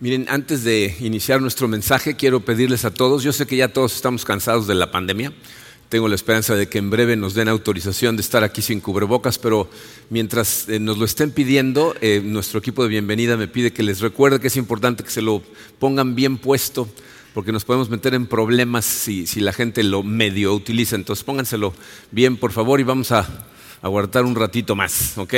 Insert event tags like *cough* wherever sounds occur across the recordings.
Miren, antes de iniciar nuestro mensaje, quiero pedirles a todos, yo sé que ya todos estamos cansados de la pandemia, tengo la esperanza de que en breve nos den autorización de estar aquí sin cubrebocas, pero mientras eh, nos lo estén pidiendo, eh, nuestro equipo de bienvenida me pide que les recuerde que es importante que se lo pongan bien puesto, porque nos podemos meter en problemas si, la gente lo medio utiliza. Entonces pónganselo bien, por favor, y vamos a aguardar un ratito más, ¿ok?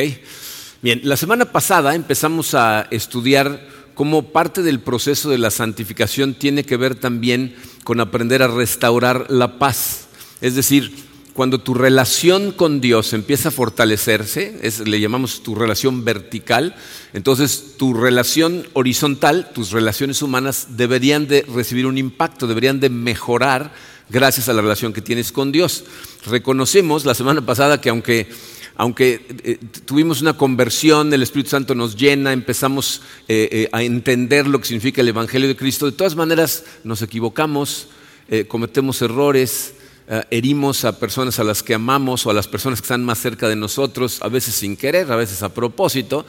Bien, la semana pasada empezamos a estudiar cómo parte del proceso de la santificación tiene que ver también con aprender a restaurar la paz. Es decir, cuando tu relación con Dios empieza a fortalecerse, le llamamos tu relación vertical, entonces tu relación horizontal, tus relaciones humanas deberían de recibir un impacto, deberían de mejorar gracias a la relación que tienes con Dios. Reconocemos la semana pasada que aunque aunque eh, tuvimos una conversión, el Espíritu Santo nos llena, empezamos eh, eh, a entender lo que significa el Evangelio de Cristo, de todas maneras nos equivocamos, cometemos errores, herimos a personas a las que amamos o a las personas que están más cerca de nosotros, a veces sin querer, a veces a propósito.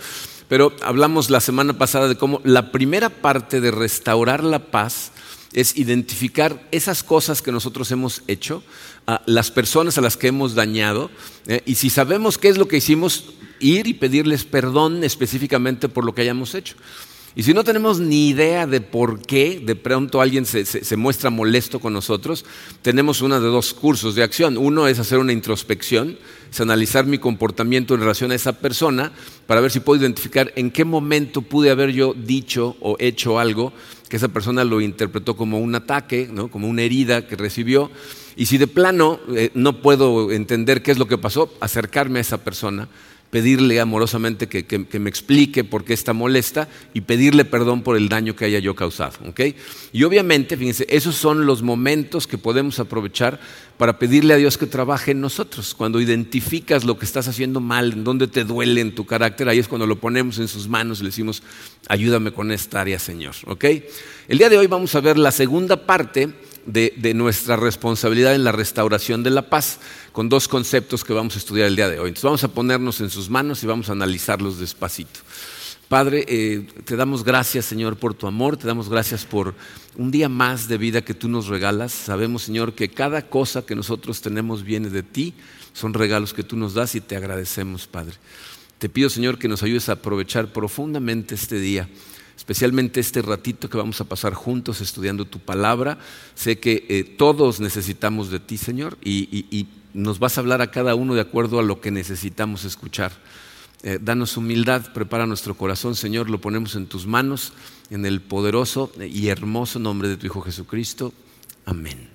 Pero hablamos la semana pasada de cómo la primera parte de restaurar la paz es identificar esas cosas que nosotros hemos hecho, a las personas a las que hemos dañado, eh, y si sabemos qué es lo que hicimos, ir y pedirles perdón específicamente por lo que hayamos hecho. Y si no tenemos ni idea de por qué de pronto alguien se, muestra molesto con nosotros, tenemos uno de dos cursos de acción. Uno es hacer una introspección, es analizar mi comportamiento en relación a esa persona para ver si puedo identificar en qué momento pude haber yo dicho o hecho algo que esa persona lo interpretó como un ataque, como una herida que recibió. Y si de plano eh, no puedo entender qué es lo que pasó, acercarme a esa persona pedirle amorosamente que, me explique por qué está molesta y pedirle perdón por el daño que haya yo causado. Y obviamente, fíjense, esos son los momentos que podemos aprovechar para pedirle a Dios que trabaje en nosotros. Cuando identificas lo que estás haciendo mal, en dónde te duele en tu carácter, ahí es cuando lo ponemos en sus manos y le decimos, ayúdame con esta área, Señor. El día de hoy vamos a ver la segunda parte de, nuestra responsabilidad en la restauración de la paz, con dos conceptos que vamos a estudiar el día de hoy. Entonces vamos a ponernos en sus manos y vamos a analizarlos despacito. Padre, eh, te damos gracias, Señor, por tu amor, te damos gracias por un día más de vida que tú nos regalas. Sabemos, Señor, que cada cosa que nosotros tenemos viene de ti, son regalos que tú nos das y te agradecemos, Padre. Te pido, Señor, que nos ayudes a aprovechar profundamente este día especialmente este ratito que vamos a pasar juntos estudiando tu palabra. Sé que eh, todos necesitamos de ti, Señor, y, nos vas a hablar a cada uno de acuerdo a lo que necesitamos escuchar. Eh, danos humildad, prepara nuestro corazón, Señor, lo ponemos en tus manos, en el poderoso y hermoso nombre de tu Hijo Jesucristo. Amén.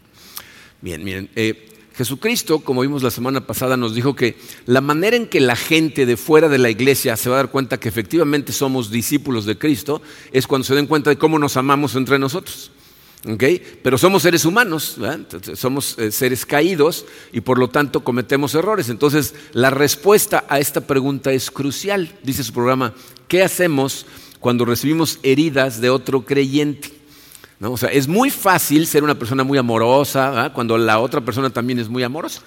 Bien, miren, eh, Jesucristo, como vimos la semana pasada, nos dijo que la manera en que la gente de fuera de la iglesia se va a dar cuenta que efectivamente somos discípulos de Cristo es cuando se den cuenta de cómo nos amamos entre nosotros. Pero somos seres humanos, somos eh, seres caídos y por lo tanto cometemos errores. Entonces, la respuesta a esta pregunta es crucial. Dice su programa, ¿qué hacemos cuando recibimos heridas de otro creyente? O sea, es muy fácil ser una persona muy amorosa cuando la otra persona también es muy amorosa.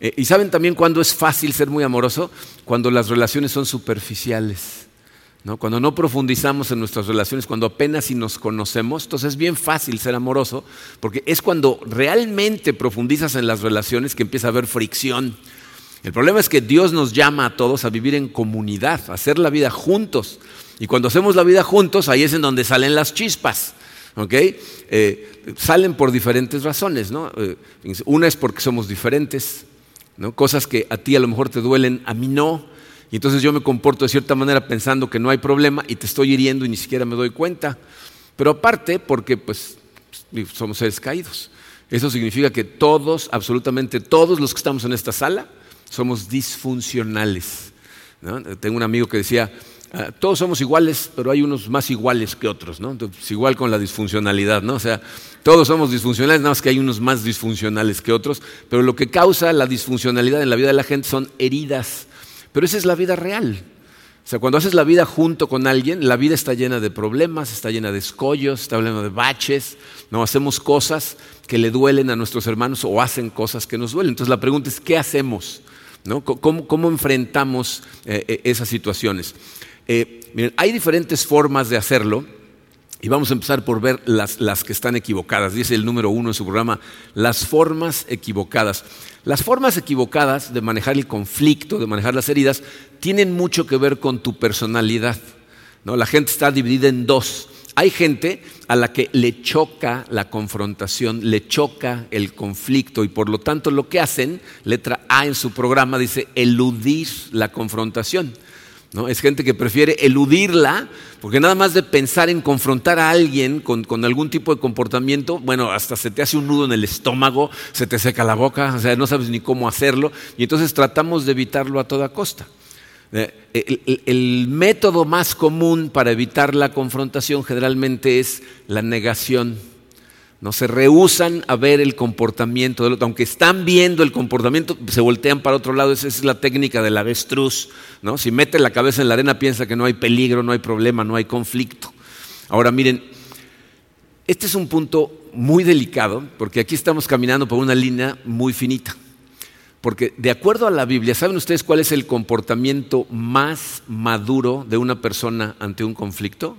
Eh, y saben también cuándo es fácil ser muy amoroso? Cuando las relaciones son superficiales. Cuando no profundizamos en nuestras relaciones, cuando apenas si nos conocemos, entonces es bien fácil ser amoroso, porque es cuando realmente profundizas en las relaciones que empieza a haber fricción. El problema es que Dios nos llama a todos a vivir en comunidad, a hacer la vida juntos. Y cuando hacemos la vida juntos, ahí es en donde salen las chispas. Eh, salen por diferentes razones, ¿no? Eh, una es porque somos diferentes, ¿no? Cosas que a ti a lo mejor te duelen, a mí no. Y entonces yo me comporto de cierta manera pensando que no hay problema y te estoy hiriendo y ni siquiera me doy cuenta. Pero aparte, porque pues somos seres caídos. Eso significa que todos, absolutamente todos los que estamos en esta sala, somos disfuncionales. Tengo un amigo que decía, Ah, todos somos iguales, pero hay unos más iguales que otros, ¿no? Entonces, igual con la disfuncionalidad, ¿no? O sea, todos somos disfuncionales, nada más que hay unos más disfuncionales que otros, pero lo que causa la disfuncionalidad en la vida de la gente son heridas. Pero esa es la vida real. O sea, cuando haces la vida junto con alguien, la vida está llena de problemas, está llena de escollos, está llena de baches, no hacemos cosas que le duelen a nuestros hermanos o hacen cosas que nos duelen. Entonces la pregunta es, ¿qué hacemos? ¿No? ¿Cómo, enfrentamos eh, eh, esas situaciones? Eh, miren, hay diferentes formas de hacerlo Y vamos a empezar por ver las, que están equivocadas. Dice el número uno en su programa, las formas equivocadas. Las formas equivocadas de manejar el conflicto, de manejar las heridas, tienen mucho que ver con tu personalidad. ¿no? La gente está dividida en dos. Hay gente a la que le choca la confrontación, le choca el conflicto y por lo tanto lo que hacen, letra A en su programa dice eludir la confrontación. ¿No? Es gente que prefiere eludirla, porque nada más de pensar en confrontar a alguien con, algún tipo de comportamiento, bueno, hasta se te hace un nudo en el estómago, se te seca la boca, o sea, no sabes ni cómo hacerlo, y entonces tratamos de evitarlo a toda costa. Eh, el, método más común para evitar la confrontación generalmente es la negación. No se rehusan a ver el comportamiento del otro, aunque están viendo el comportamiento, se voltean para otro lado. Esa es la técnica del avestruz. ¿no? Si mete la cabeza en la arena, piensa que no hay peligro, no hay problema, no hay conflicto. Ahora miren, este es un punto muy delicado, porque aquí estamos caminando por una línea muy finita. Porque de acuerdo a la Biblia, ¿saben ustedes cuál es el comportamiento más maduro de una persona ante un conflicto?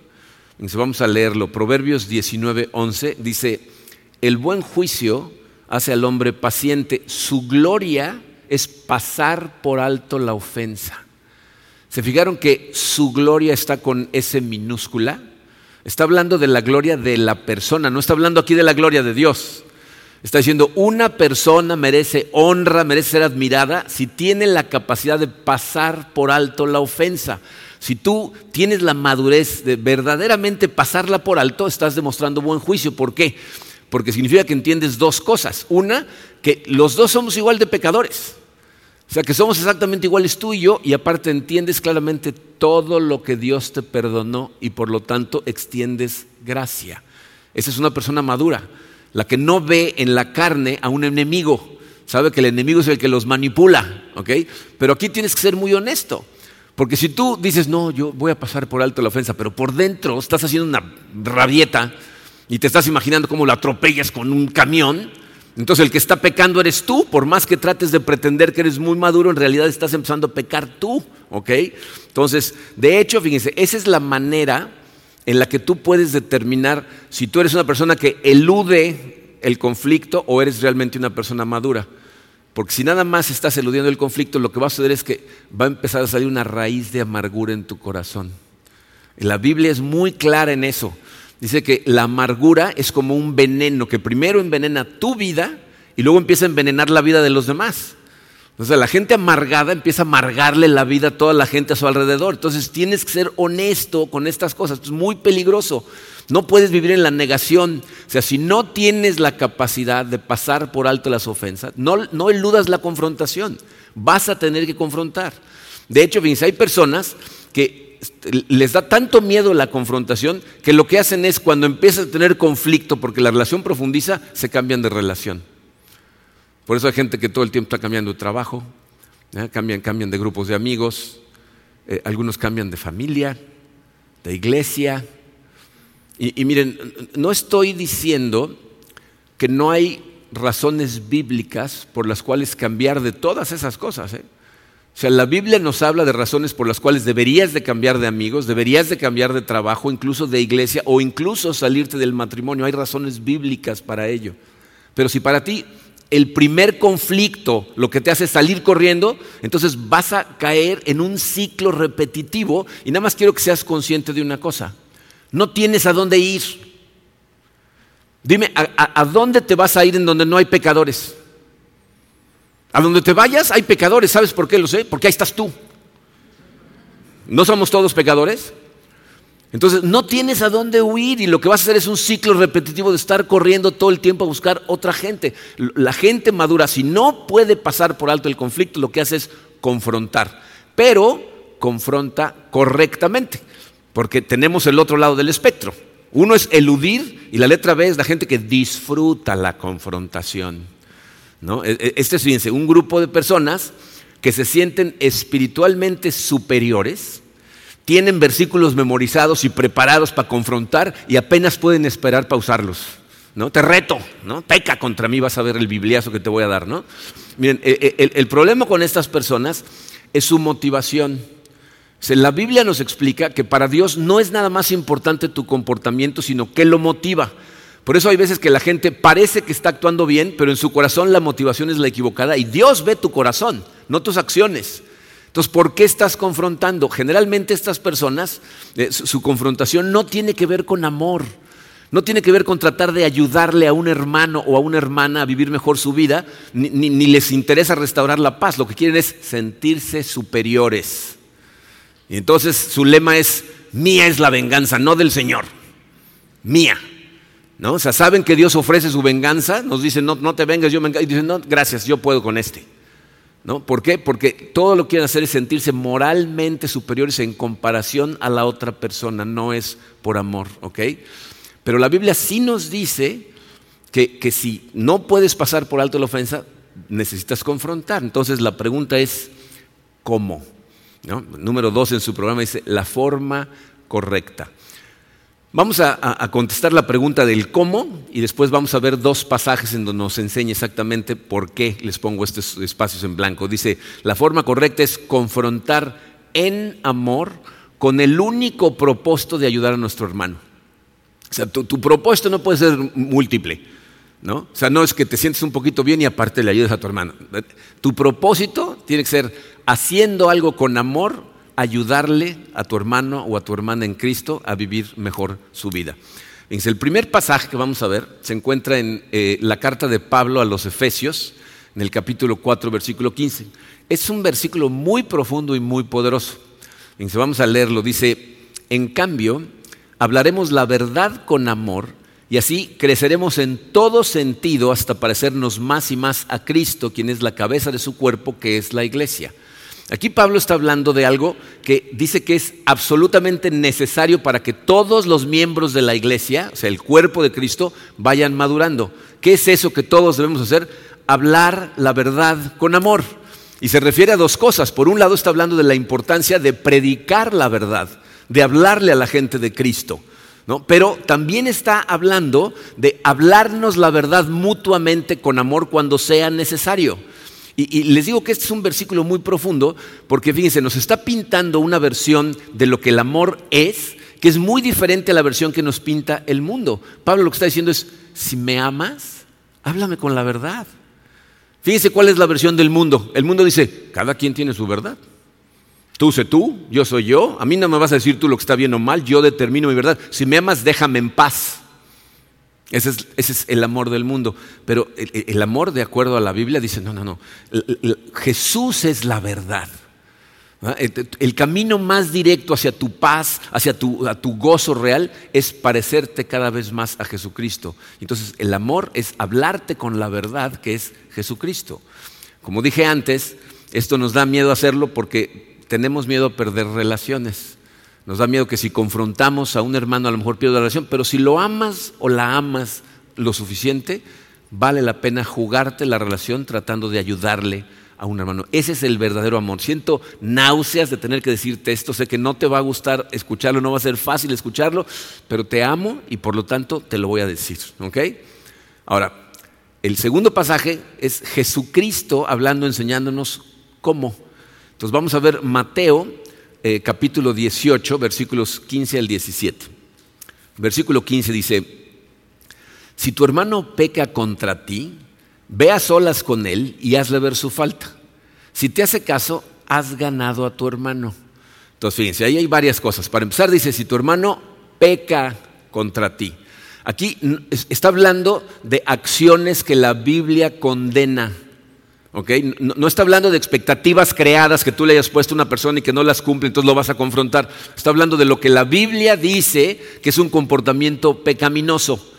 Vamos a leerlo. Proverbios 19, 11 dice, el buen juicio hace al hombre paciente, su gloria es pasar por alto la ofensa. ¿Se fijaron que su gloria está con S minúscula? Está hablando de la gloria de la persona, no está hablando aquí de la gloria de Dios. Está diciendo, una persona merece honra, merece ser admirada si tiene la capacidad de pasar por alto la ofensa. Si tú tienes la madurez de verdaderamente pasarla por alto, estás demostrando buen juicio. ¿Por qué? Porque significa que entiendes dos cosas. Una, que los dos somos igual de pecadores. O sea, que somos exactamente iguales tú y yo y aparte entiendes claramente todo lo que Dios te perdonó y por lo tanto extiendes gracia. Esa es una persona madura, la que no ve en la carne a un enemigo. Sabe que el enemigo es el que los manipula, ¿ok? Pero aquí tienes que ser muy honesto. Porque si tú dices, no, yo voy a pasar por alto la ofensa, pero por dentro estás haciendo una rabieta y te estás imaginando cómo lo atropellas con un camión, entonces el que está pecando eres tú, por más que trates de pretender que eres muy maduro, en realidad estás empezando a pecar tú, ¿ok? Entonces, de hecho, fíjense, esa es la manera en la que tú puedes determinar si tú eres una persona que elude el conflicto o eres realmente una persona madura. Porque si nada más estás eludiendo el conflicto, lo que va a suceder es que va a empezar a salir una raíz de amargura en tu corazón. la Biblia es muy clara en eso. Dice que la amargura es como un veneno que primero envenena tu vida y luego empieza a envenenar la vida de los demás. Entonces la gente amargada empieza a amargarle la vida a toda la gente a su alrededor. Entonces tienes que ser honesto con estas cosas. Es muy peligroso. No puedes vivir en la negación. O sea, si no tienes la capacidad de pasar por alto las ofensas, no, eludas la confrontación. Vas a tener que confrontar. De hecho, fíjense, hay personas que les da tanto miedo la confrontación que lo que hacen es cuando empiezas a tener conflicto porque la relación profundiza, se cambian de relación. Por eso hay gente que todo el tiempo está cambiando de trabajo, ¿eh? cambian, cambian de grupos de amigos, eh, algunos cambian de familia, de iglesia. Y, miren, no estoy diciendo que no hay razones bíblicas por las cuales cambiar de todas esas cosas. ¿eh? O sea, la Biblia nos habla de razones por las cuales deberías de cambiar de amigos, deberías de cambiar de trabajo, incluso de iglesia o incluso salirte del matrimonio. Hay razones bíblicas para ello. Pero si para ti el primer conflicto lo que te hace salir corriendo, entonces vas a caer en un ciclo repetitivo y nada más quiero que seas consciente de una cosa. No tienes a dónde ir. Dime, ¿a, dónde te vas a ir en donde no hay pecadores? A donde te vayas hay pecadores, ¿sabes por qué lo sé? Porque ahí estás tú. ¿No somos todos pecadores? Entonces no tienes a dónde huir y lo que vas a hacer es un ciclo repetitivo de estar corriendo todo el tiempo a buscar otra gente. La gente madura, si no puede pasar por alto el conflicto, lo que hace es confrontar, pero confronta correctamente, porque tenemos el otro lado del espectro. Uno es eludir y la letra B es la gente que disfruta la confrontación. ¿no? E, e, este es, fíjense, un grupo de personas que se sienten espiritualmente superiores, tienen versículos memorizados y preparados para confrontar y apenas pueden esperar para usarlos. ¿no? Te reto, ¿no? Peca contra mí, vas a ver el bibliazo que te voy a dar, ¿no? Miren, e, e, el, problema con estas personas es su motivación. La Biblia nos explica que para Dios no es nada más importante tu comportamiento, sino que lo motiva. Por eso hay veces que la gente parece que está actuando bien, pero en su corazón la motivación es la equivocada y Dios ve tu corazón, no tus acciones. Entonces, ¿por qué estás confrontando? Generalmente estas personas, eh, su, confrontación no tiene que ver con amor, no tiene que ver con tratar de ayudarle a un hermano o a una hermana a vivir mejor su vida, ni les interesa restaurar la paz, lo que quieren es sentirse superiores. Y entonces su lema es, mía es la venganza, no del Señor, mía. ¿No? O sea, saben que Dios ofrece su venganza, nos dicen, no, no te vengas, yo me Y dicen, no, gracias, yo puedo con este. ¿No? ¿Por qué? Porque todo lo que quieren hacer es sentirse moralmente superiores en comparación a la otra persona, no es por amor, ¿ok? Pero la Biblia sí nos dice que, que si no puedes pasar por alto la ofensa, necesitas confrontar. Entonces la pregunta es, ¿cómo? Número dos en su programa dice la forma correcta. Vamos a, contestar la pregunta del cómo y después vamos a ver dos pasajes en donde nos enseña exactamente por qué les pongo estos espacios en blanco. Dice, la forma correcta es confrontar en amor con el único propósito de ayudar a nuestro hermano. O sea, tu, tu propósito no puede ser múltiple. ¿no? O sea, no es que te sientes un poquito bien y aparte le ayudes a tu hermano. Tu propósito tiene que ser haciendo algo con amor, ayudarle a tu hermano o a tu hermana en Cristo a vivir mejor su vida. el primer pasaje que vamos a ver se encuentra en eh, la carta de Pablo a los Efesios, en el capítulo 4, versículo 15. Es un versículo muy profundo y muy poderoso. vamos a leerlo. Dice, en cambio, hablaremos la verdad con amor y así creceremos en todo sentido hasta parecernos más y más a Cristo, quien es la cabeza de su cuerpo, que es la iglesia. Aquí Pablo está hablando de algo que dice que es absolutamente necesario para que todos los miembros de la iglesia, o sea, el cuerpo de Cristo, vayan madurando. ¿Qué es eso que todos debemos hacer? Hablar la verdad con amor. Y se refiere a dos cosas. Por un lado está hablando de la importancia de predicar la verdad, de hablarle a la gente de Cristo. Pero también está hablando de hablarnos la verdad mutuamente con amor cuando sea necesario. Y, les digo que este es un versículo muy profundo porque fíjense, nos está pintando una versión de lo que el amor es, que es muy diferente a la versión que nos pinta el mundo. Pablo lo que está diciendo es, si me amas, háblame con la verdad. Fíjense cuál es la versión del mundo. El mundo dice, cada quien tiene su verdad. Tú sé tú, yo soy yo. A mí no me vas a decir tú lo que está bien o mal, yo determino mi verdad. Si me amas, déjame en paz. Ese es, el amor del mundo. Pero el, amor, de acuerdo a la Biblia, dice, no, no, no. Jesús es la verdad. El, camino más directo hacia tu paz, hacia tu, tu gozo real, es parecerte cada vez más a Jesucristo. Entonces, el amor es hablarte con la verdad que es Jesucristo. Como dije antes, esto nos da miedo hacerlo porque tenemos miedo a perder relaciones. Nos da miedo que si confrontamos a un hermano a lo mejor pierda la relación, pero si lo amas o la amas lo suficiente, vale la pena jugarte la relación tratando de ayudarle a un hermano. Ese es el verdadero amor. Siento náuseas de tener que decirte esto, sé que no te va a gustar escucharlo, no va a ser fácil escucharlo, pero te amo y por lo tanto te lo voy a decir. ¿Ok? Ahora, el segundo pasaje es Jesucristo hablando, enseñándonos cómo entonces vamos a ver Mateo eh, capítulo 18, versículos 15 al 17. Versículo 15 dice, si tu hermano peca contra ti, ve a solas con él y hazle ver su falta. Si te hace caso, has ganado a tu hermano. Entonces, fíjense, ahí hay varias cosas. Para empezar, dice, si tu hermano peca contra ti. Aquí está hablando de acciones que la Biblia condena. No, está hablando de expectativas creadas que tú le hayas puesto a una persona y que no las cumple, entonces lo vas a confrontar. Está hablando de lo que la Biblia dice que es un comportamiento pecaminoso.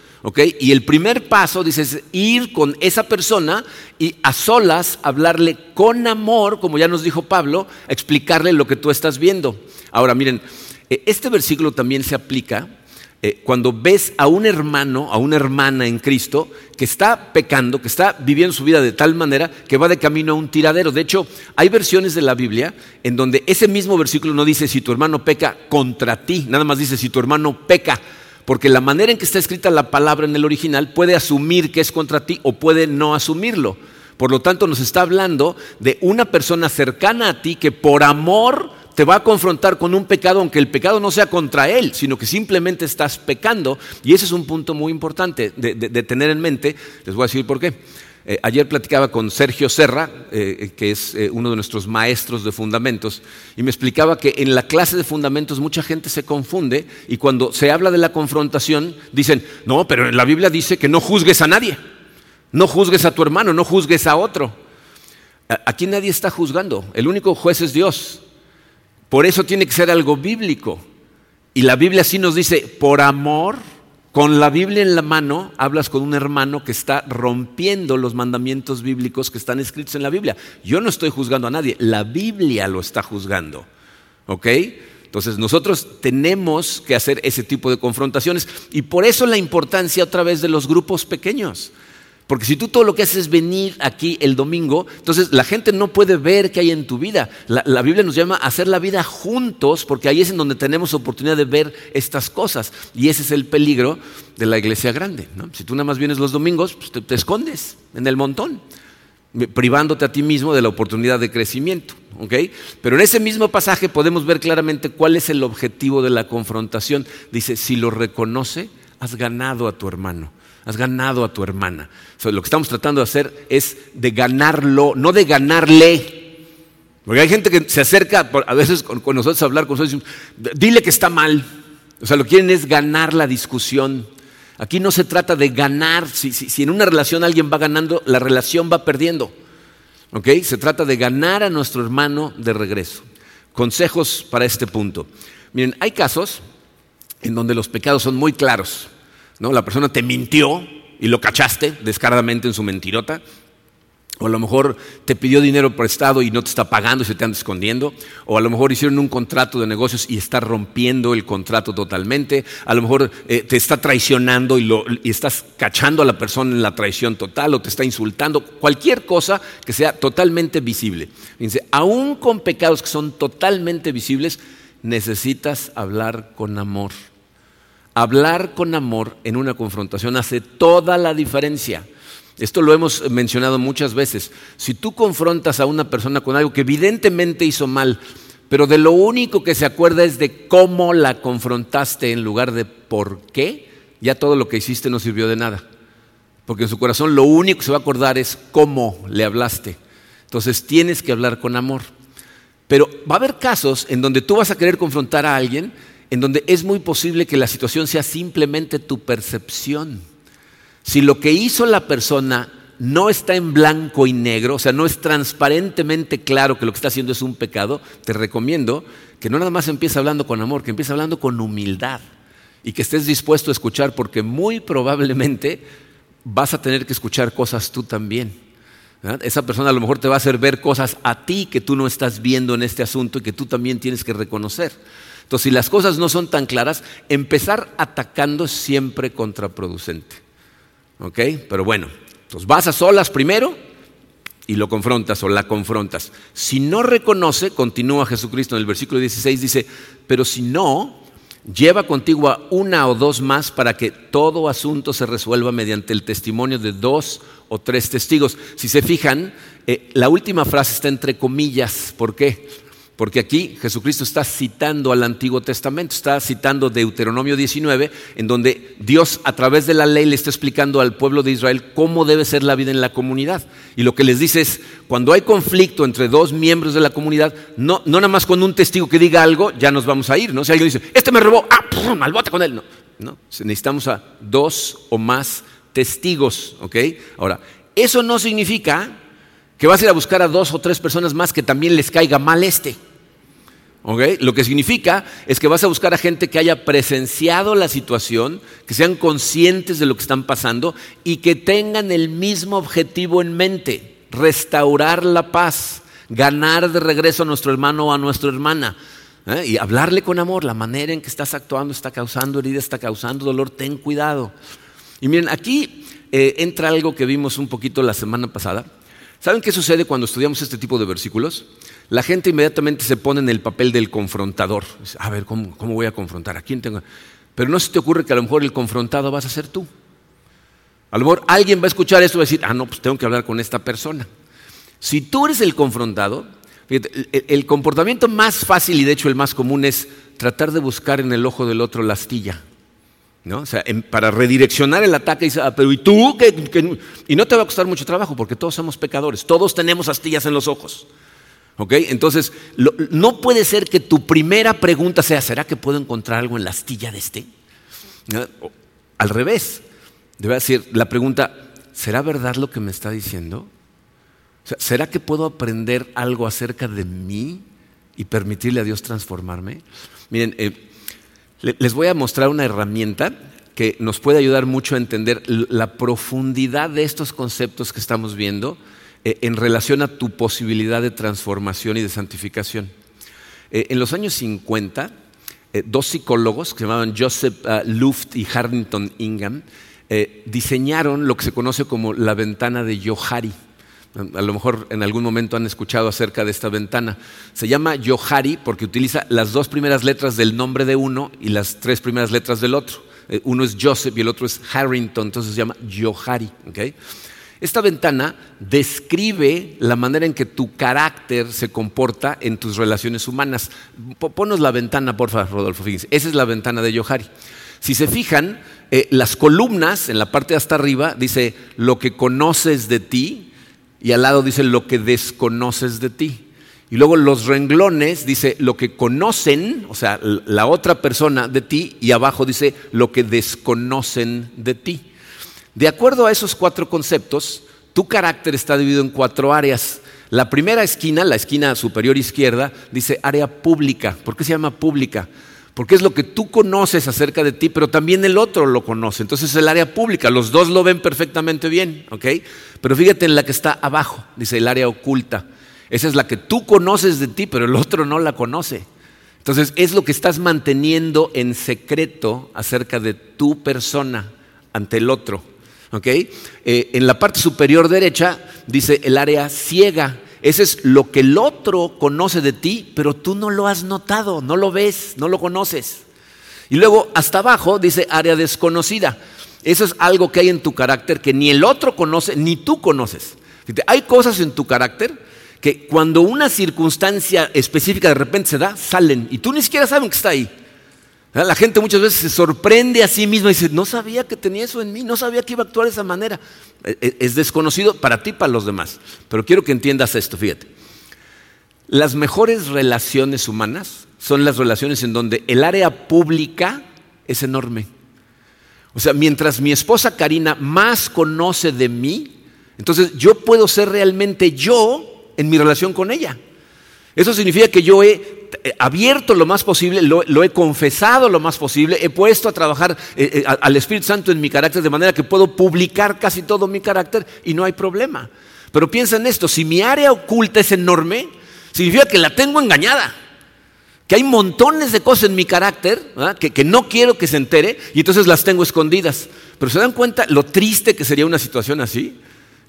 Y el primer paso, dice, es ir con esa persona y a solas hablarle con amor, como ya nos dijo Pablo, explicarle lo que tú estás viendo. Ahora, miren, eh, este versículo también se aplica eh, cuando ves a un hermano, a una hermana en Cristo, que está pecando, que está viviendo su vida de tal manera que va de camino a un tiradero. De hecho, hay versiones de la Biblia en donde ese mismo versículo no dice si tu hermano peca contra ti, nada más dice si tu hermano peca. Porque la manera en que está escrita la palabra en el original puede asumir que es contra ti o puede no asumirlo. Por lo tanto, nos está hablando de una persona cercana a ti que por amor te va a confrontar con un pecado, aunque el pecado no sea contra él, sino que simplemente estás pecando. Y ese es un punto muy importante de, tener en mente. Les voy a decir por qué. Eh, ayer platicaba con Sergio Serra, eh, que es eh, uno de nuestros maestros de fundamentos, y me explicaba que en la clase de fundamentos mucha gente se confunde y cuando se habla de la confrontación dicen, no, pero en la Biblia dice que no juzgues a nadie, no juzgues a tu hermano, no juzgues a otro. Aquí nadie está juzgando, el único juez es Dios. Por eso tiene que ser algo bíblico. Y la Biblia sí nos dice, por amor, con la Biblia en la mano, hablas con un hermano que está rompiendo los mandamientos bíblicos que están escritos en la Biblia. Yo no estoy juzgando a nadie, la Biblia lo está juzgando. ¿Ok? Entonces nosotros tenemos que hacer ese tipo de confrontaciones y por eso la importancia otra vez de los grupos pequeños. Porque si tú todo lo que haces es venir aquí el domingo, entonces la gente no puede ver qué hay en tu vida. La, Biblia nos llama a hacer la vida juntos, porque ahí es en donde tenemos oportunidad de ver estas cosas. Y ese es el peligro de la iglesia grande. Si tú nada más vienes los domingos, pues te, escondes en el montón, privándote a ti mismo de la oportunidad de crecimiento. Pero en ese mismo pasaje podemos ver claramente cuál es el objetivo de la confrontación. Dice, si lo reconoce, has ganado a tu hermano has ganado a tu hermana. lo que estamos tratando de hacer es de ganarlo, no de ganarle. Porque hay gente que se acerca a veces con, nosotros a hablar con nosotros y dile que está mal. O sea, lo que quieren es ganar la discusión. Aquí no se trata de ganar. Si, si en una relación alguien va ganando, la relación va perdiendo. ¿Ok? Se trata de ganar a nuestro hermano de regreso. Consejos para este punto. Miren, hay casos en donde los pecados son muy claros. ¿No? La persona te mintió y lo cachaste descaradamente en su mentirota. O a lo mejor te pidió dinero prestado y no te está pagando y se te anda escondiendo. O a lo mejor hicieron un contrato de negocios y está rompiendo el contrato totalmente. A lo mejor eh, te está traicionando y, y, estás cachando a la persona en la traición total o te está insultando. Cualquier cosa que sea totalmente visible. Fíjense, aún con pecados que son totalmente visibles, necesitas hablar con amor. Hablar con amor en una confrontación hace toda la diferencia. Esto lo hemos mencionado muchas veces. Si tú confrontas a una persona con algo que evidentemente hizo mal, pero de lo único que se acuerda es de cómo la confrontaste en lugar de por qué, ya todo lo que hiciste no sirvió de nada. Porque en su corazón lo único que se va a acordar es cómo le hablaste. Entonces tienes que hablar con amor. Pero va a haber casos en donde tú vas a querer confrontar a alguien en donde es muy posible que la situación sea simplemente tu percepción. Si lo que hizo la persona no está en blanco y negro, o sea, no es transparentemente claro que lo que está haciendo es un pecado, te recomiendo que no nada más empieces hablando con amor, que empieces hablando con humildad y que estés dispuesto a escuchar porque muy probablemente vas a tener que escuchar cosas tú también. Esa persona a lo mejor te va a hacer ver cosas a ti que tú no estás viendo en este asunto y que tú también tienes que reconocer. Entonces, si las cosas no son tan claras, empezar atacando es siempre contraproducente. ¿Ok? Pero bueno, entonces vas a solas primero y lo confrontas o la confrontas. Si no reconoce, continúa Jesucristo en el versículo 16, dice, pero si no, lleva contigo a una o dos más para que todo asunto se resuelva mediante el testimonio de dos o tres testigos. Si se fijan, eh, la última frase está entre comillas. ¿Por qué? Porque aquí Jesucristo está citando al Antiguo Testamento, está citando Deuteronomio 19, en donde Dios a través de la ley le está explicando al pueblo de Israel cómo debe ser la vida en la comunidad. Y lo que les dice es, cuando hay conflicto entre dos miembros de la comunidad, no, nada más con un testigo que diga algo, ya nos vamos a ir, ¿no? Si alguien dice, este me robó, ah, pum, al con él. No, no, necesitamos a dos o más testigos, ¿ok? Ahora, eso no significa que vas a ir a buscar a dos o tres personas más que también les caiga mal este. Lo que significa es que vas a buscar a gente que haya presenciado la situación, que sean conscientes de lo que están pasando y que tengan el mismo objetivo en mente, restaurar la paz, ganar de regreso a nuestro hermano o a nuestra hermana. ¿eh? Y hablarle con amor, la manera en que estás actuando está causando herida, está causando dolor, ten cuidado. Y miren, aquí eh, entra algo que vimos un poquito la semana pasada. ¿Saben qué sucede cuando estudiamos este tipo de versículos? la gente inmediatamente se pone en el papel del confrontador. A ver, ¿cómo, voy a confrontar? ¿A quién tengo? Pero no se te ocurre que a lo mejor el confrontado vas a ser tú. A lo mejor alguien va a escuchar esto y va a decir, ah, no, pues tengo que hablar con esta persona. Si tú eres el confrontado, el, comportamiento más fácil y de hecho el más común es tratar de buscar en el ojo del otro la astilla. O sea, para redireccionar el ataque, dice, ah, pero ¿y tú? Y no te va a costar mucho trabajo porque todos somos pecadores, todos tenemos astillas en los ojos. ¿Ok? Entonces, no puede ser que tu primera pregunta sea, ¿será que puedo encontrar algo en la astilla de este? Al revés, debe decir la pregunta, ¿será verdad lo que me está diciendo? ¿Será que puedo aprender algo acerca de mí y permitirle a Dios transformarme? Miren, eh, les voy a mostrar una herramienta que nos puede ayudar mucho a entender la profundidad de estos conceptos que estamos viendo eh, en relación a tu posibilidad de transformación y de santificación. Eh, en los años 50, dos psicólogos que se llamaban Joseph ah, Luft y Harrington Ingham diseñaron lo que se conoce como la ventana de Johari. A lo mejor en algún momento han escuchado acerca de esta ventana. Se llama Yohari porque utiliza las dos primeras letras del nombre de uno y las tres primeras letras del otro. Eh, uno es Joseph y el otro es Harrington, entonces se llama Yohari. Esta ventana describe la manera en que tu carácter se comporta en tus relaciones humanas. Ponos la ventana, por favor, Rodolfo. Esa es la ventana de Yohari. Si se fijan, eh, las columnas en la parte de hasta arriba dice lo que conoces de ti, y al lado dice lo que desconoces de ti. Y luego los renglones dice lo que conocen, o sea, la otra persona de ti, y abajo dice lo que desconocen de ti. De acuerdo a esos cuatro conceptos, tu carácter está dividido en cuatro áreas. La primera esquina, la esquina superior izquierda, dice área pública. ¿Por qué se llama pública? Porque es lo que tú conoces acerca de ti, pero también el otro lo conoce. Entonces es el área pública, los dos lo ven perfectamente bien, ¿ok? Pero fíjate en la que está abajo, dice el área oculta. Esa es la que tú conoces de ti, pero el otro no la conoce. Entonces es lo que estás manteniendo en secreto acerca de tu persona ante el otro. ¿ok? Eh, en la parte superior derecha dice el área ciega ese es lo que el otro conoce de ti, pero tú no lo has notado, no lo ves, no lo conoces. Y luego hasta abajo dice área desconocida. Eso es algo que hay en tu carácter que ni el otro conoce ni tú conoces. hay cosas en tu carácter que cuando una circunstancia específica de repente se da, salen y tú ni siquiera sabes que está ahí. La gente muchas veces se sorprende a sí misma y dice, no sabía que tenía eso en mí, no sabía que iba a actuar de esa manera. E, e, es desconocido para ti para los demás. Pero quiero que entiendas esto, fíjate. Las mejores relaciones humanas son las relaciones en donde el área pública es enorme. O sea, mientras mi esposa Karina más conoce de mí, entonces yo puedo ser realmente yo en mi relación con ella. Eso significa que yo he abierto lo más posible, lo, he confesado lo más posible, he puesto a trabajar eh, eh, al Espíritu Santo en mi carácter de manera que puedo publicar casi todo mi carácter y no hay problema. Pero piensa en esto, si mi área oculta es enorme, significa que la tengo engañada, que hay montones de cosas en mi carácter que, que no quiero que se entere y entonces las tengo escondidas. Pero se dan cuenta lo triste que sería una situación así.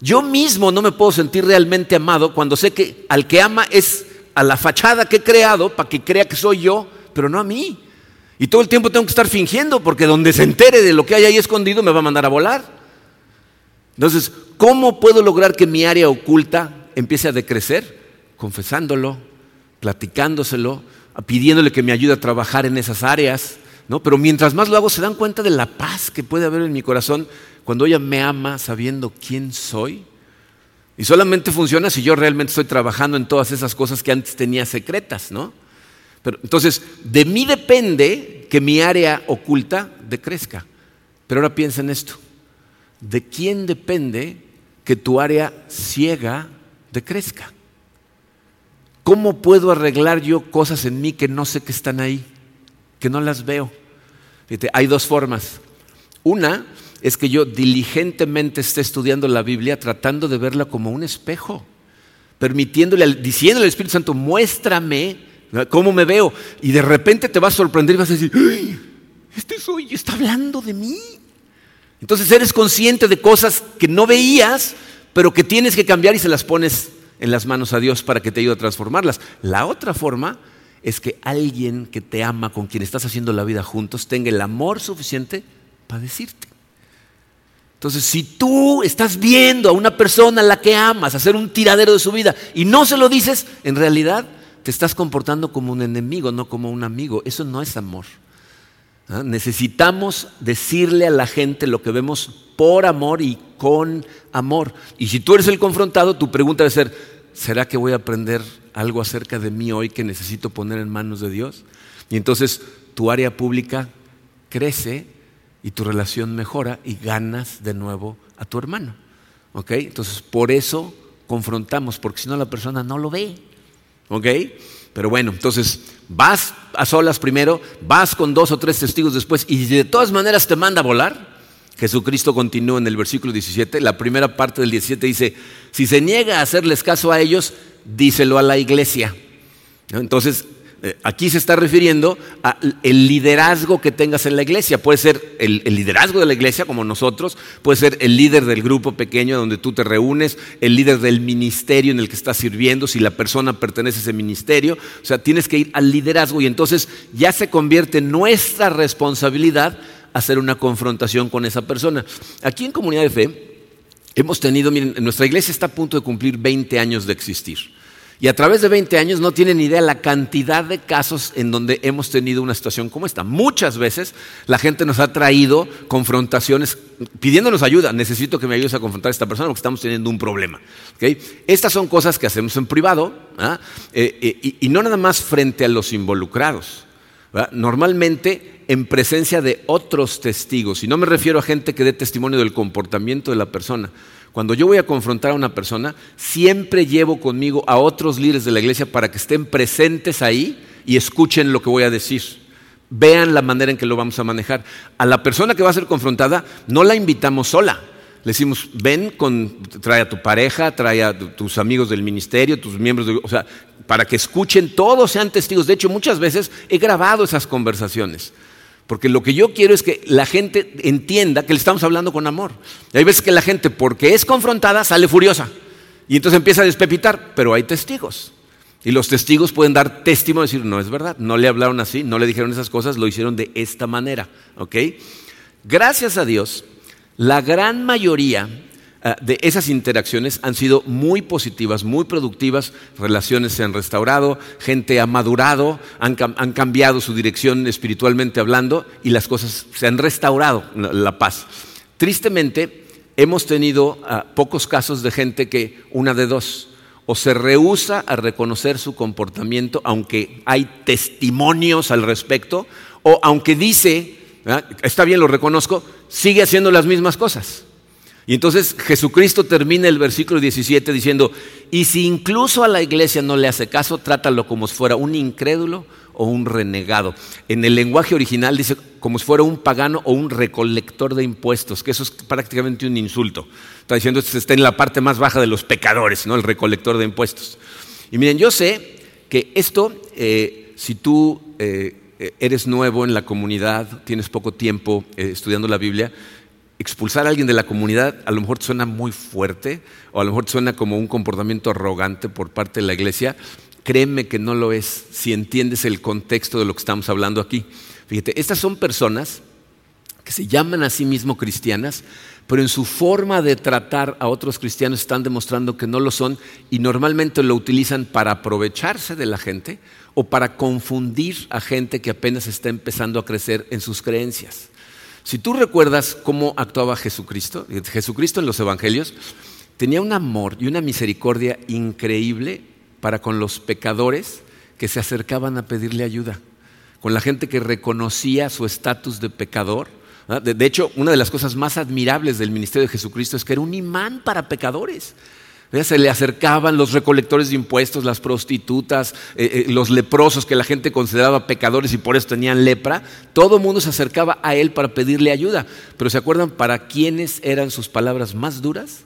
Yo mismo no me puedo sentir realmente amado cuando sé que al que ama es a la fachada que he creado para que crea que soy yo, pero no a mí. Y todo el tiempo tengo que estar fingiendo porque donde se entere de lo que hay ahí escondido me va a mandar a volar. Entonces, ¿cómo puedo lograr que mi área oculta empiece a decrecer? Confesándolo, platicándoselo, pidiéndole que me ayude a trabajar en esas áreas. ¿no? Pero mientras más lo hago, se dan cuenta de la paz que puede haber en mi corazón cuando ella me ama sabiendo quién soy y solamente funciona si yo realmente estoy trabajando en todas esas cosas que antes tenía secretas, ¿no? Pero, entonces, de mí depende que mi área oculta decrezca. Pero ahora piensa en esto. ¿De quién depende que tu área ciega decrezca? ¿Cómo puedo arreglar yo cosas en mí que no sé que están ahí, que no las veo? Hay dos formas. Una es que yo diligentemente esté estudiando la Biblia tratando de verla como un espejo, permitiéndole, diciéndole al Espíritu Santo, muéstrame cómo me veo. Y de repente te vas a sorprender y vas a decir, este soy, está hablando de mí. Entonces eres consciente de cosas que no veías, pero que tienes que cambiar y se las pones en las manos a Dios para que te ayude a transformarlas. La otra forma es que alguien que te ama, con quien estás haciendo la vida juntos, tenga el amor suficiente para decirte. Entonces, si tú estás viendo a una persona a la que amas hacer un tiradero de su vida y no se lo dices, en realidad te estás comportando como un enemigo, no como un amigo. Eso no es amor. ¿Ah? Necesitamos decirle a la gente lo que vemos por amor y con amor. Y si tú eres el confrontado, tu pregunta debe ser, ¿será que voy a aprender algo acerca de mí hoy que necesito poner en manos de Dios? Y entonces tu área pública crece y tu relación mejora y ganas de nuevo a tu hermano. ¿Ok? Entonces, por eso confrontamos, porque si no la persona no lo ve. ¿Ok? Pero bueno, entonces vas a solas primero, vas con dos o tres testigos después y de todas maneras te manda a volar. Jesucristo continúa en el versículo 17, la primera parte del 17 dice, si se niega a hacerles caso a ellos, díselo a la iglesia. Entonces, aquí se está refiriendo al liderazgo que tengas en la iglesia. Puede ser el, liderazgo de la iglesia, como nosotros, puede ser el líder del grupo pequeño donde tú te reúnes, el líder del ministerio en el que estás sirviendo, si la persona pertenece a ese ministerio. O sea, tienes que ir al liderazgo y entonces ya se convierte nuestra responsabilidad hacer una confrontación con esa persona. Aquí en Comunidad de Fe hemos tenido, miren, nuestra iglesia está a punto de cumplir 20 años de existir. Y a través de 20 años no tienen idea la cantidad de casos en donde hemos tenido una situación como esta. Muchas veces la gente nos ha traído confrontaciones pidiéndonos ayuda. Necesito que me ayudes a confrontar a esta persona porque estamos teniendo un problema. Estas son cosas que hacemos en privado ¿ah? eh, eh, y, no nada más frente a los involucrados. Normalmente en presencia de otros testigos. Y no me refiero a gente que dé testimonio del comportamiento de la persona cuando yo voy a confrontar a una persona, siempre llevo conmigo a otros líderes de la iglesia para que estén presentes ahí y escuchen lo que voy a decir. Vean la manera en que lo vamos a manejar. A la persona que va a ser confrontada no la invitamos sola. Le decimos, ven, con, trae a tu pareja, trae a tus amigos del ministerio, tus miembros, de, o sea, para que escuchen, todos sean testigos. De hecho, muchas veces he grabado esas conversaciones. Porque lo que yo quiero es que la gente entienda que le estamos hablando con amor. Y hay veces que la gente, porque es confrontada, sale furiosa. Y entonces empieza a despepitar, pero hay testigos. Y los testigos pueden dar testimonio y decir, no es verdad, no le hablaron así, no le dijeron esas cosas, lo hicieron de esta manera. ¿Ok? Gracias a Dios, la gran mayoría de esas interacciones han sido muy positivas, muy productivas, relaciones se han restaurado, gente ha madurado, han, cambiado su dirección espiritualmente hablando y las cosas se han restaurado, la, paz. Tristemente, hemos tenido ah, pocos casos de gente que, una de dos, o se rehúsa a reconocer su comportamiento, aunque hay testimonios al respecto, o aunque dice, ah, está bien, lo reconozco, sigue haciendo las mismas cosas. Y entonces Jesucristo termina el versículo 17 diciendo, y si incluso a la iglesia no le hace caso, trátalo como si fuera un incrédulo o un renegado. En el lenguaje original dice como si fuera un pagano o un recolector de impuestos, que eso es prácticamente un insulto. Está diciendo que está en la parte más baja de los pecadores, ¿no? el recolector de impuestos. Y miren, yo sé que esto, eh, si tú eh, eres nuevo en la comunidad, tienes poco tiempo eh, estudiando la Biblia, expulsar a alguien de la comunidad a lo mejor suena muy fuerte o a lo mejor suena como un comportamiento arrogante por parte de la iglesia. Créeme que no lo es si entiendes el contexto de lo que estamos hablando aquí. Fíjate, estas son personas que se llaman a sí mismos cristianas, pero en su forma de tratar a otros cristianos están demostrando que no lo son y normalmente lo utilizan para aprovecharse de la gente o para confundir a gente que apenas está empezando a crecer en sus creencias. Si tú recuerdas cómo actuaba Jesucristo, Jesucristo en los evangelios tenía un amor y una misericordia increíble para con los pecadores que se acercaban a pedirle ayuda, con la gente que reconocía su estatus de pecador. De, hecho, una de las cosas más admirables del ministerio de Jesucristo es que era un imán para pecadores. Se le acercaban los recolectores de impuestos, las prostitutas, eh, eh, los leprosos que la gente consideraba pecadores y por eso tenían lepra. Todo el mundo se acercaba a él para pedirle ayuda. Pero ¿se acuerdan para quiénes eran sus palabras más duras?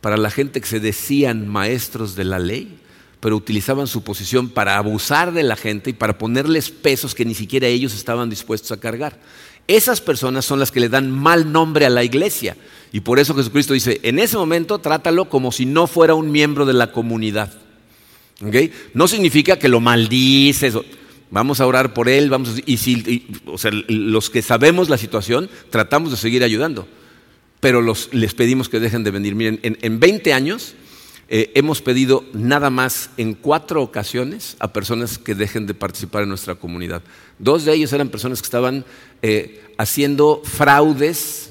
Para la gente que se decían maestros de la ley, pero utilizaban su posición para abusar de la gente y para ponerles pesos que ni siquiera ellos estaban dispuestos a cargar. Esas personas son las que le dan mal nombre a la iglesia. Y por eso Jesucristo dice, en ese momento trátalo como si no fuera un miembro de la comunidad. No significa que lo maldices. Vamos a orar por él, vamos y si, o sea, los que sabemos la situación, tratamos de seguir ayudando. pero les pedimos que dejen de venir. Miren, en, 20 años eh, hemos pedido nada más en cuatro ocasiones a personas que dejen de participar en nuestra comunidad. Dos de ellos eran personas que estaban eh, haciendo fraudes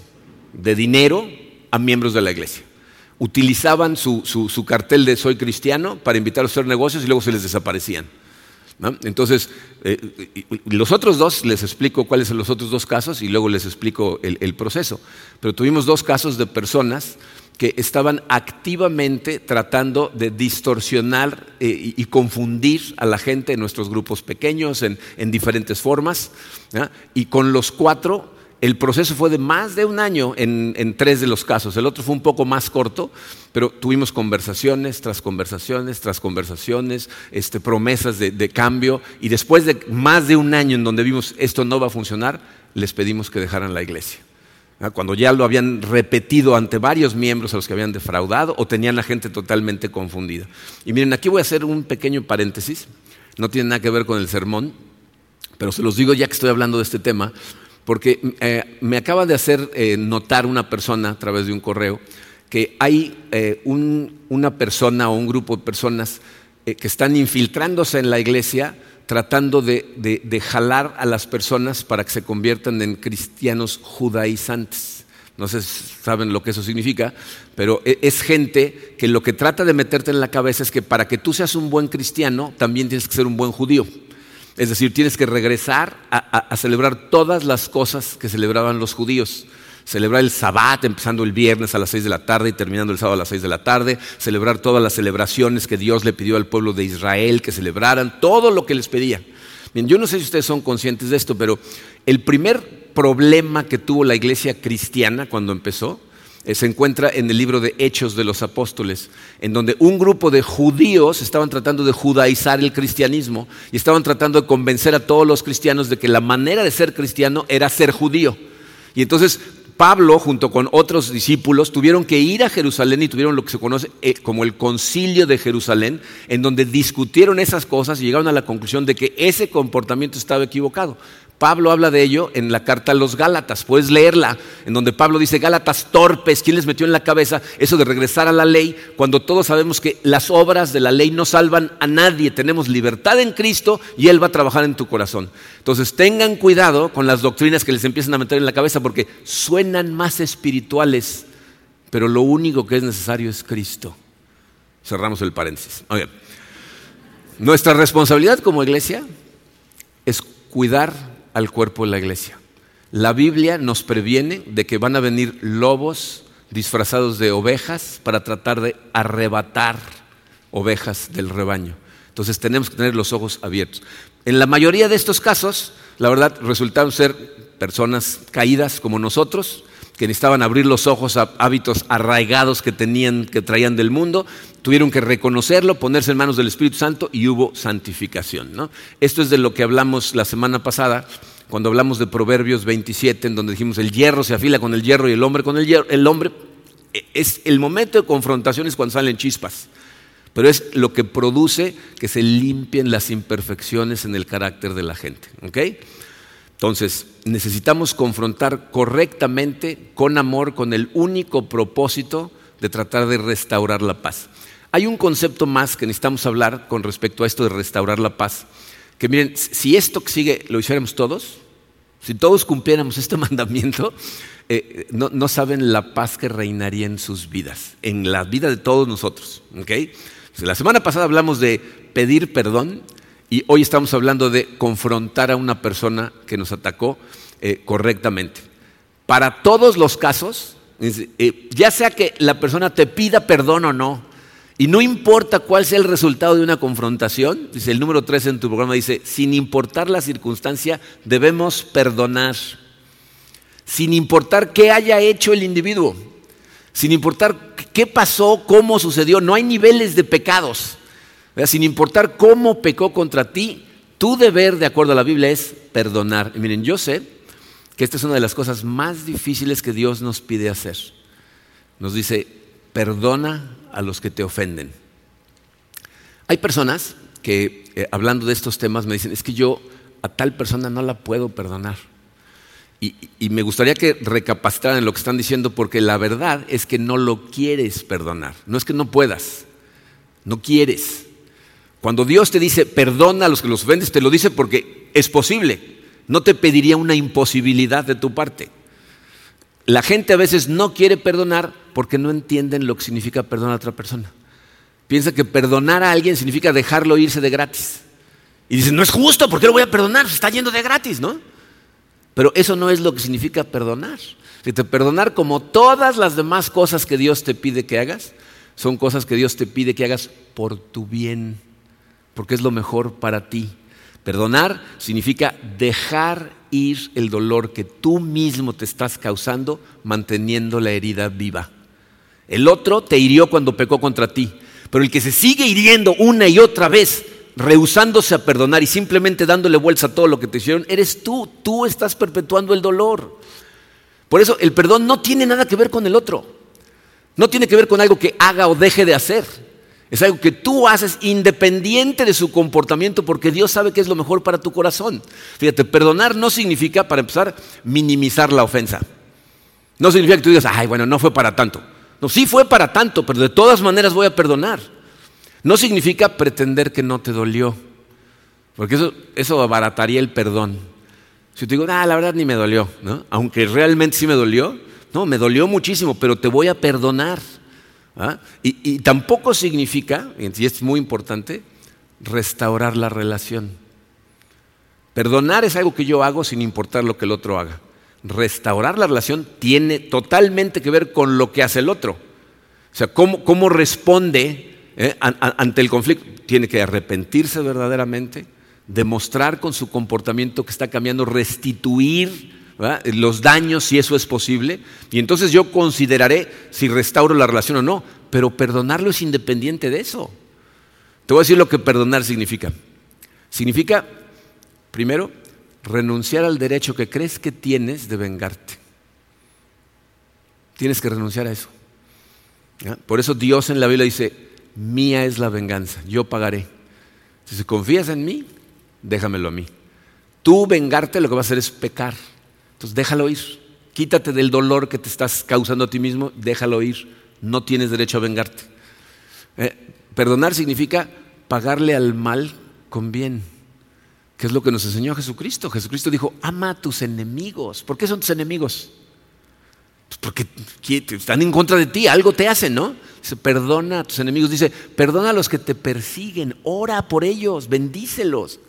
de dinero a miembros de la iglesia. Utilizaban su, su cartel de soy cristiano para invitarlos a hacer negocios y luego se les desaparecían. Entonces, eh, los otros dos, les explico cuáles son los otros dos casos y luego les explico el, proceso. Pero tuvimos dos casos de personas que estaban activamente tratando de distorsionar eh, y, confundir a la gente en nuestros grupos pequeños en, diferentes formas. Y con los cuatro el proceso fue de más de un año en, tres de los casos. El otro fue un poco más corto, pero tuvimos conversaciones tras conversaciones tras conversaciones, este, promesas de, cambio. Y después de más de un año en donde vimos esto no va a funcionar, les pedimos que dejaran la iglesia. Cuando ya lo habían repetido ante varios miembros a los que habían defraudado o tenían la gente totalmente confundida. Y miren, aquí voy a hacer un pequeño paréntesis. No tiene nada que ver con el sermón, pero se los digo ya que estoy hablando de este tema porque eh, me acaba de hacer eh, notar una persona a través de un correo que hay eh, una persona o un grupo de personas que están infiltrándose en la iglesia tratando de, jalar a las personas para que se conviertan en cristianos judaizantes. No sé si saben lo que eso significa, pero e, es gente que lo que trata de meterte en la cabeza es que para que tú seas un buen cristiano, también tienes que ser un buen judío. Es decir, tienes que regresar a, celebrar todas las cosas que celebraban los judíos. Celebrar el Sabbat empezando el viernes a las seis de la tarde y terminando el sábado a las seis de la tarde. Celebrar todas las celebraciones que Dios le pidió al pueblo de Israel que celebraran. Todo lo que les pedía. Bien, yo no sé si ustedes son conscientes de esto, pero el primer problema que tuvo la iglesia cristiana cuando empezó se encuentra en el libro de Hechos de los Apóstoles, en donde un grupo de judíos estaban tratando de judaizar el cristianismo y estaban tratando de convencer a todos los cristianos de que la manera de ser cristiano era ser judío. Y entonces Pablo, junto con otros discípulos, tuvieron que ir a Jerusalén y tuvieron lo que se conoce eh, como el concilio de Jerusalén, en donde discutieron esas cosas y llegaron a la conclusión de que ese comportamiento estaba equivocado. Pablo habla de ello en la carta a los Gálatas, puedes leerla, en donde Pablo dice, Gálatas torpes, ¿quién les metió en la cabeza eso de regresar a la ley cuando todos sabemos que las obras de la ley no salvan a nadie? Tenemos libertad en Cristo y Él va a trabajar en tu corazón. Entonces tengan cuidado con las doctrinas que les empiezan a meter en la cabeza porque suenan más espirituales, pero lo único que es necesario es Cristo. Cerramos el paréntesis. Nuestra responsabilidad como iglesia es cuidar al cuerpo de la iglesia. La Biblia nos previene de que van a venir lobos disfrazados de ovejas para tratar de arrebatar ovejas del rebaño. Entonces tenemos que tener los ojos abiertos. En la mayoría de estos casos, la verdad, resultaron ser personas caídas como nosotros, que necesitaban abrir los ojos a hábitos arraigados que tenían, que traían del mundo, tuvieron que reconocerlo, ponerse en manos del Espíritu Santo y hubo santificación. Esto es de lo que hablamos la semana pasada, cuando hablamos de Proverbios 27, en donde dijimos el hierro se afila con el hierro y el hombre con el hierro. El hombre e, es el momento de confrontación es cuando salen chispas, pero es lo que produce que se limpien las imperfecciones en el carácter de la gente. Entonces, necesitamos confrontar correctamente, con amor, con el único propósito de tratar de restaurar la paz. Hay un concepto más que necesitamos hablar con respecto a esto de restaurar la paz. Que miren, si esto que sigue lo hiciéramos todos, si todos cumpliéramos este *laughs* mandamiento, eh, no, saben la paz que reinaría en sus vidas, en la vida de todos nosotros. La semana pasada hablamos de pedir perdón y hoy estamos hablando de confrontar a una persona que nos atacó eh, correctamente. Para todos los casos, eh, ya sea que la persona te pida perdón o no, y no importa cuál sea el resultado de una confrontación, dice el número 3 en tu programa, dice, sin importar la circunstancia, debemos perdonar. Sin importar qué haya hecho el individuo, sin importar qué pasó, cómo sucedió, no hay niveles de pecados. Sin importar cómo pecó contra ti, tu deber, de acuerdo a la Biblia, es perdonar. Y miren, yo sé que esta es una de las cosas más difíciles que Dios nos pide hacer. Nos dice, perdona a los que te ofenden. Hay personas que, eh, hablando de estos temas, me dicen, es que yo a tal persona no la puedo perdonar. Y, me gustaría que recapacitaran lo que están diciendo, porque la verdad es que no lo quieres perdonar. No es que no puedas, no quieres. Cuando Dios te dice perdona a los que los ofendes, te lo dice porque es posible. No te pediría una imposibilidad de tu parte. La gente a veces no quiere perdonar porque no entienden lo que significa perdonar a otra persona. Piensa que perdonar a alguien significa dejarlo irse de gratis. Y dicen, no es justo, ¿por qué lo voy a perdonar? Se está yendo de gratis, ¿no? Pero eso no es lo que significa perdonar. Perdonar como todas las demás cosas que Dios te pide que hagas, son cosas que Dios te pide que hagas por tu bien, porque es lo mejor para ti. Perdonar significa dejar ir el dolor que tú mismo te estás causando manteniendo la herida viva. El otro te hirió cuando pecó contra ti, pero el que se sigue hiriendo una y otra vez rehusándose a perdonar y simplemente dándole vuelta a todo lo que te hicieron, eres tú, tú estás perpetuando el dolor. Por eso el perdón no tiene nada que ver con el otro, no tiene que ver con algo que haga o deje de hacer, es algo que tú haces independiente de su comportamiento porque Dios sabe que es lo mejor para tu corazón. Fíjate, perdonar no significa, para empezar, minimizar la ofensa. No significa que tú digas, ay, bueno, no fue para tanto. No, sí fue para tanto, pero de todas maneras voy a perdonar. No significa pretender que no te dolió, porque eso, eso abarataría el perdón. Si te digo, ah, la verdad ni me dolió, ¿no? aunque realmente sí me dolió, no, me dolió muchísimo, pero te voy a perdonar. ¿Ah? Y, tampoco significa, y es muy importante, restaurar la relación. Perdonar es algo que yo hago sin importar lo que el otro haga. Restaurar la relación tiene totalmente que ver con lo que hace el otro. O sea, cómo, cómo responde ¿eh? ante el conflicto, tiene que arrepentirse verdaderamente, demostrar con su comportamiento que está cambiando, restituir los daños si eso es posible, y entonces yo consideraré si restauro la relación o no, pero perdonarlo es independiente de eso. Te voy a decir lo que perdonar significa. Significa, primero, renunciar al derecho que crees que tienes de vengarte. Tienes que renunciar a eso. Por eso Dios en la Biblia dice, mía es la venganza, yo pagaré. Si confías en mí, déjamelo a mí. Tú vengarte lo que va a hacer es pecar. Entonces déjalo ir. Quítate del dolor que te estás causando a ti mismo, déjalo ir. No tienes derecho a vengarte. Eh, perdonar significa pagarle al mal con bien, que es lo que nos enseñó Jesucristo. Jesucristo dijo, ama a tus enemigos. ¿Por qué son tus enemigos? Pues porque están en contra de ti, algo te hacen, ¿no? Dice, perdona a tus enemigos. Dice, perdona a los que te persiguen, ora por ellos, bendícelos.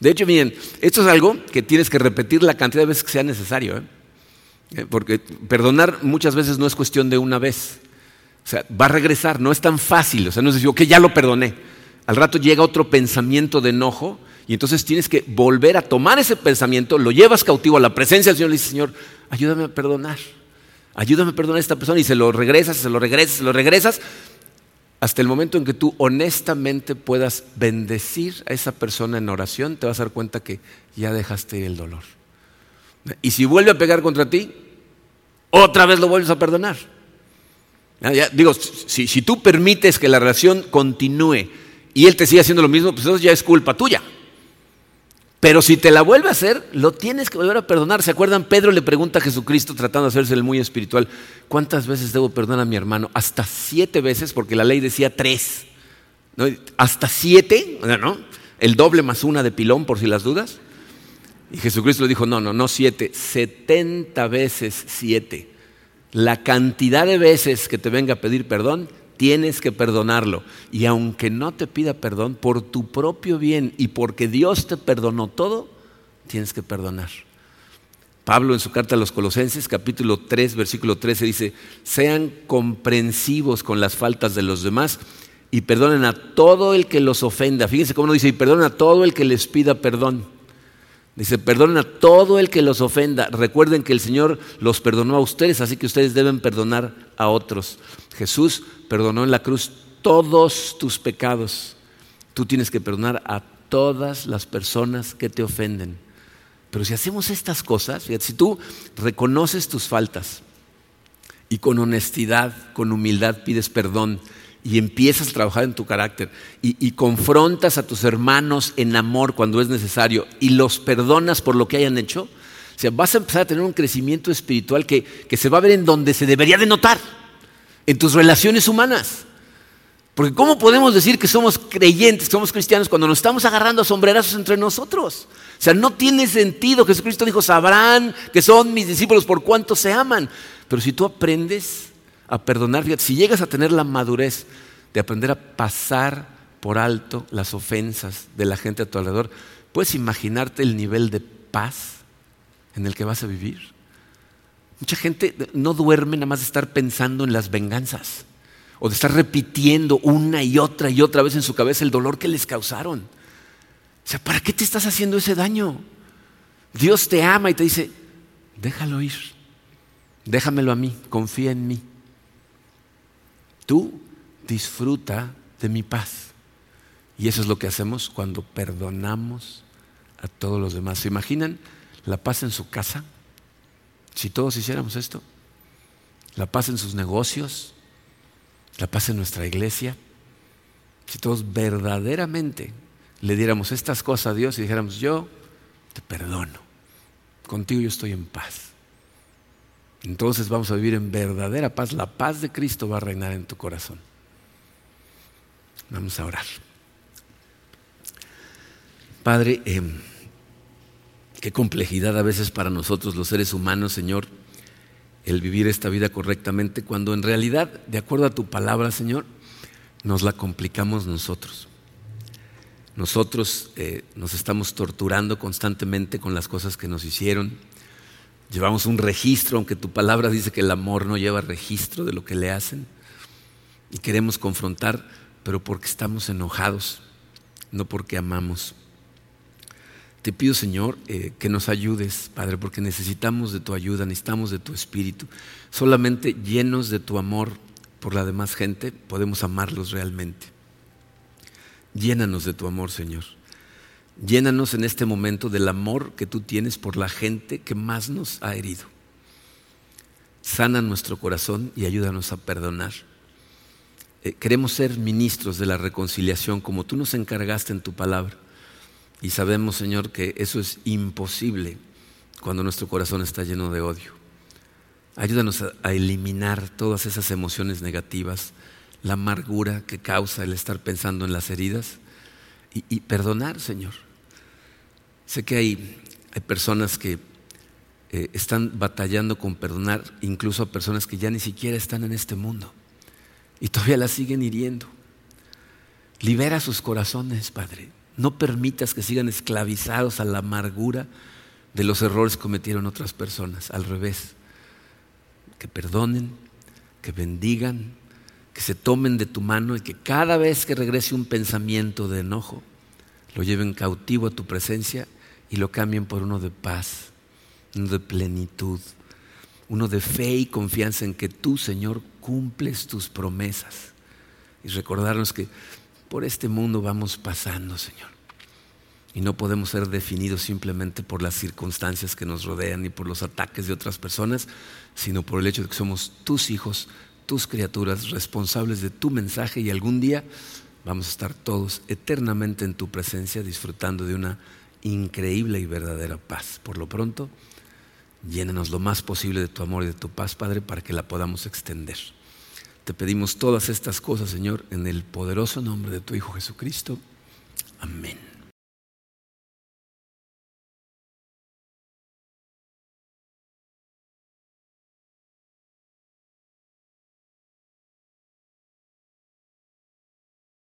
De hecho, miren, esto es algo que tienes que repetir la cantidad de veces que sea necesario. ¿eh? Eh, porque perdonar muchas veces no es cuestión de una vez. O sea, va a regresar, no es tan fácil. O sea, no es decir, ok, ya lo perdoné. Al rato llega otro pensamiento de enojo y entonces tienes que volver a tomar ese pensamiento, lo llevas cautivo a la presencia del Señor y le dices, Señor, ayúdame a perdonar ayúdame a perdonar a esta persona y se lo regresas, se lo regresas, se lo regresas, hasta el momento en que tú honestamente puedas bendecir a esa persona en oración, te vas a dar cuenta que ya dejaste el dolor. Y si vuelve a pegar contra ti, otra vez lo vuelves a perdonar. digo, si, si, tú permites que la relación continúe y él te sigue haciendo lo mismo, pues eso ya es culpa tuya. Pero si te la vuelve a hacer, lo tienes que volver a perdonar. ¿Se acuerdan? Pedro le pregunta a Jesucristo, tratando de hacerse el muy espiritual, ¿cuántas veces debo perdonar a mi hermano? Hasta siete veces, porque la ley decía tres. Hasta siete, ¿no? El doble más una de pilón, por si las dudas. Y Jesucristo le dijo, no, no, no siete, setenta veces siete. La cantidad de veces que te venga a pedir perdón tienes que perdonarlo. Y aunque no te pida perdón, por tu propio bien y porque Dios te perdonó todo, tienes que perdonar. Pablo en su carta a los Colosenses, capítulo 3, versículo 13, dice, sean comprensivos con las faltas de los demás y perdonen a todo el que los ofenda. Fíjense cómo no dice, y perdonen a todo el que les pida perdón. Dice, perdonen a todo el que los ofenda. Recuerden que el Señor los perdonó a ustedes, así que ustedes deben perdonar a otros. Jesús perdonó en la cruz todos tus pecados. Tú tienes que perdonar a todas las personas que te ofenden. Pero si hacemos estas cosas, si tú reconoces tus faltas y con honestidad, con humildad pides perdón y empiezas a trabajar en tu carácter y, confrontas a tus hermanos en amor cuando es necesario y los perdonas por lo que hayan hecho, O sea, vas a empezar a tener un crecimiento espiritual que, que se va a ver en donde se debería de notar, en tus relaciones humanas. Porque ¿cómo podemos decir que somos creyentes, que somos cristianos, cuando nos estamos agarrando a sombrerazos entre nosotros? O sea, no tiene sentido. Jesucristo dijo, sabrán que son mis discípulos por cuanto se aman. Pero si tú aprendes a perdonar, si llegas a tener la madurez de aprender a pasar por alto las ofensas de la gente a tu alrededor, puedes imaginarte el nivel de paz en el que vas a vivir. Mucha gente no duerme nada más de estar pensando en las venganzas o de estar repitiendo una y otra y otra vez en su cabeza el dolor que les causaron. O sea, ¿para qué te estás haciendo ese daño? Dios te ama y te dice, déjalo ir, déjamelo a mí, confía en mí. Tú disfruta de mi paz. Y eso es lo que hacemos cuando perdonamos a todos los demás. ¿Se imaginan la paz en su casa? Si todos hiciéramos esto. La paz en sus negocios. La paz en nuestra iglesia. Si todos verdaderamente le diéramos estas cosas a Dios y dijéramos, yo te perdono. Contigo yo estoy en paz. Entonces vamos a vivir en verdadera paz. La paz de Cristo va a reinar en tu corazón. Vamos a orar. Padre, em, qué complejidad a veces para nosotros los seres humanos, Señor, el vivir esta vida correctamente, cuando en realidad, de acuerdo a tu palabra, Señor, nos la complicamos nosotros. Nosotros eh, nos estamos torturando constantemente con las cosas que nos hicieron. Llevamos un registro, aunque tu palabra dice que el amor no lleva registro de lo que le hacen. Y queremos confrontar, pero porque estamos enojados, no porque amamos. Te pido, Señor, eh, que nos ayudes, Padre, porque necesitamos de tu ayuda, necesitamos de tu espíritu. Solamente llenos de tu amor por la demás gente podemos amarlos realmente. Llénanos de tu amor, Señor. Llénanos en este momento del amor que tú tienes por la gente que más nos ha herido. Sana nuestro corazón y ayúdanos a perdonar. Eh, queremos ser ministros de la reconciliación como tú nos encargaste en tu palabra. Y sabemos, Señor, que eso es imposible cuando nuestro corazón está lleno de odio. Ayúdanos a, eliminar todas esas emociones negativas, la amargura que causa el estar pensando en las heridas y, perdonar, Señor. Sé que hay, personas que eh, están batallando con perdonar, incluso a personas que ya ni siquiera están en este mundo y todavía las siguen hiriendo. Libera sus corazones, Padre. No permitas que sigan esclavizados a la amargura de los errores que cometieron otras personas. Al revés, que perdonen, que bendigan, que se tomen de tu mano y que cada vez que regrese un pensamiento de enojo, lo lleven cautivo a tu presencia y lo cambien por uno de paz, uno de plenitud, uno de fe y confianza en que tú, Señor, cumples tus promesas. Y recordarnos que por este mundo vamos pasando, Señor. Y no podemos ser definidos simplemente por las circunstancias que nos rodean y por los ataques de otras personas, sino por el hecho de que somos tus hijos, tus criaturas, responsables de tu mensaje y algún día vamos a estar todos eternamente en tu presencia disfrutando de una increíble y verdadera paz. Por lo pronto, llénanos lo más posible de tu amor y de tu paz, Padre, para que la podamos extender. Te pedimos todas estas cosas, Señor, en el poderoso nombre de tu Hijo Jesucristo. Amén.